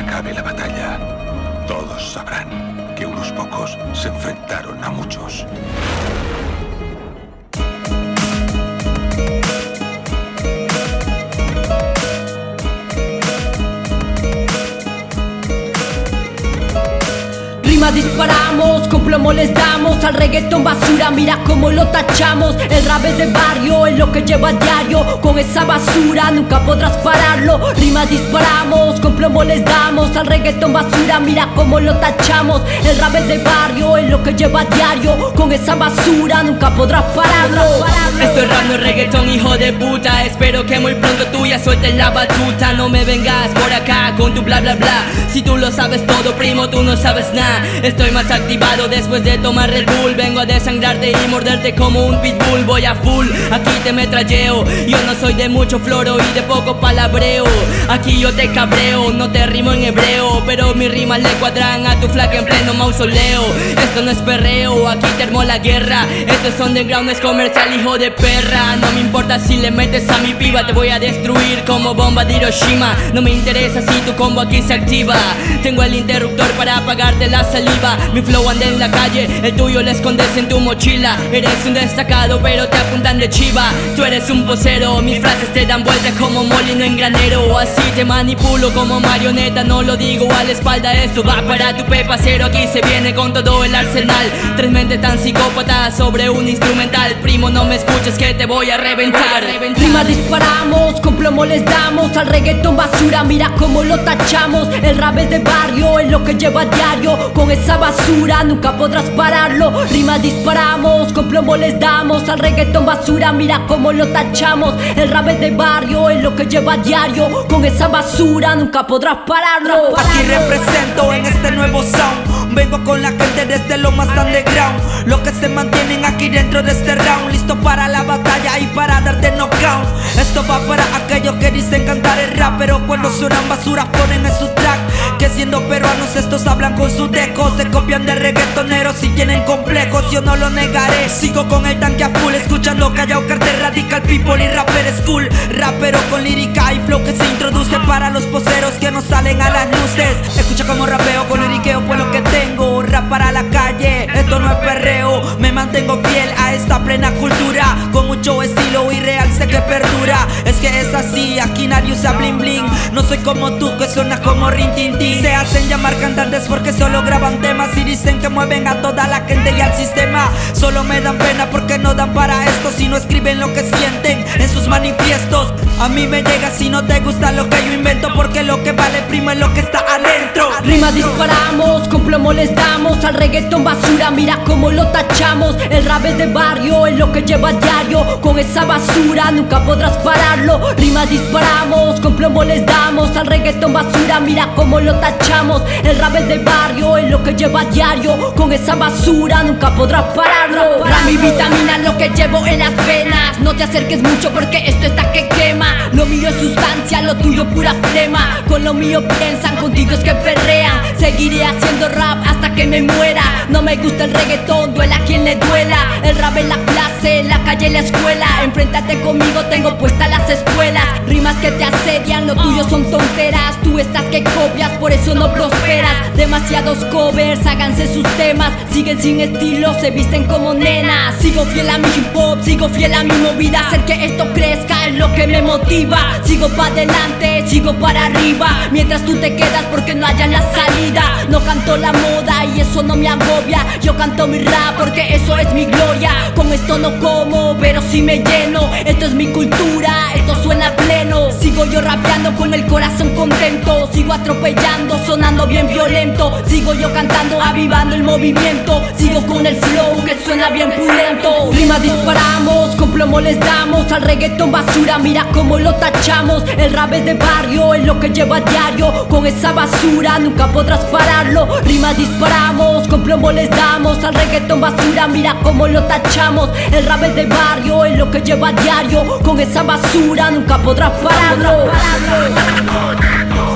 acabe la batalla, todos sabrán que unos pocos se enfrentaron a muchos. Disparamos, con plomo les damos al reggaetón basura, mira cómo lo tachamos. El rap de barrio, es lo que lleva a diario. Con esa basura nunca podrás pararlo. Rimas disparamos, con plomo les damos al reggaetón basura, mira cómo lo tachamos. El rap de barrio, es lo que lleva a diario. Con esa basura nunca podrás pararlo. Esto es rap, reggaetón, hijo de puta. Espero que muy pronto tú ya sueltes la batuta. No me vengas por acá con tu bla bla bla. Si tú lo sabes primo, tú no sabes nada. Estoy más activado después de tomar Red Bull. Vengo a desangrarte y morderte como un pitbull. Voy a full, aquí te metralleo. Yo no soy de mucho floro y de poco palabreo. Aquí yo te cabreo, no te rimo en hebreo. Pero mis rimas le cuadran a tu flaca en pleno mausoleo. Esto no es perreo, aquí termo la guerra. Esto es underground, es comercial, hijo de perra. No me importa si le metes a mi piba Te voy a destruir como bomba de Hiroshima. No me interesa si tu combo aquí se activa. Tengo el interruptor para apagarte la salida mi flow anda en la calle, el tuyo le escondes en tu mochila. Eres un destacado pero te apuntan de chiva. Tú eres un posero, mis frases te dan vueltas como molino en granero. Así te manipulo como marioneta, no lo digo a la espalda Esto va para tu pepa. Cero, aquí se viene con todo el arsenal. Tres mentes tan psicópatas sobre un instrumental. Primo no me escuches que te voy a reventar. Prima disparamos, con plomo les damos. Al reggaetón basura, mira cómo lo tachamos. El rap es de barrio, es lo que lleva a diario Con esa basura nunca podrás pararlo. Rimas disparamos, con plomo les damos al reggaetón basura. Mira cómo lo tachamos. El rap de barrio, es lo que lleva a diario. Con esa basura nunca podrás pararlo. Aquí represento en este nuevo sound. Vengo con la gente desde lo más underground. Los que se mantienen aquí dentro de este round. Listo para la batalla y para darte knockout. Esto va para aquellos que dicen cantar el rap. Pero cuando suenan basuras ponen en su track. Que siendo peruanos estos hablan con su deco se copian de reggaetoneros y tienen complejos, yo no lo negaré. Sigo con el tanque a full, escuchando callao, cartel radical, people y rapper school. Rapero con lírica y flow que se introduce para los poseros que no salen a las luces. Escucha como rapeo con liriqueo, pues lo que tengo. Rap para la calle, esto no es perreo. Me mantengo fiel a esta plena cultura, que perdura. Es que es así, aquí nadie usa bling bling. No soy como tú que suenas como rin tin tin. Se hacen llamar cantantes porque solo graban temas y dicen que mueven a toda la gente y al sistema. Solo me dan pena porque no dan para esto si no escriben lo que sienten en sus manifiestos. A mí me llega si no te gusta lo que yo invento porque lo que vale primo es lo que está adentro. Rima disparamos, con plomo les damos al reggaetón basura, mira cómo lo tachamos. El rap de barrio, es lo que lleva a diario. Con esa basura nunca podrás pararlo. Rima disparamos, con plomo les damos al reggaetón basura, mira cómo lo tachamos. El rap de barrio, es lo que lleva a diario. Con esa basura nunca podrás pararlo. mi vitamina lo que llevo en las venas. No te acerques mucho porque esto está que quema. Lo mío es sustancia, lo tuyo pura flema. Con lo mío piensan, contigo es que perrean. Seguiré haciendo rap hasta que me muera. No me gusta el reggaetón, duela a quien le duela. El rap en la clase, en la calle, en la escuela. Enfréntate conmigo, tengo puestas las escuelas. Rimas que te asedian, lo tuyo son tonteras. Tú estás que copias, por eso no. Demasiados covers, háganse sus temas. Siguen sin estilo, se visten como nenas. Sigo fiel a mi hip hop, sigo fiel a mi movida. Hacer que esto crezca es lo que me motiva. Sigo para adelante, sigo para arriba. Mientras tú te quedas porque no haya la salida. No canto la moda y eso no me agobia. Yo canto mi rap porque eso es mi gloria. Con esto no como, pero sí me lleno. Esto es mi cultura, esto suena pleno. Sigo yo rapeando con el corazón contento. Sigo atropellando, sonando bien violento. Sigo yo cantando, avivando el movimiento. Sigo con el flow que suena bien pulento. Rima disparamos, con plomo les damos al reggaetón basura. Mira cómo lo tachamos. El rap de barrio, es lo que lleva a diario. Con esa basura nunca podrás pararlo. Rima disparamos, con plomo les damos al reggaetón basura. Mira cómo lo tachamos. El rap de barrio, es lo que lleva a diario. Con esa basura nunca podrás pararlo. Páralo. Páralo.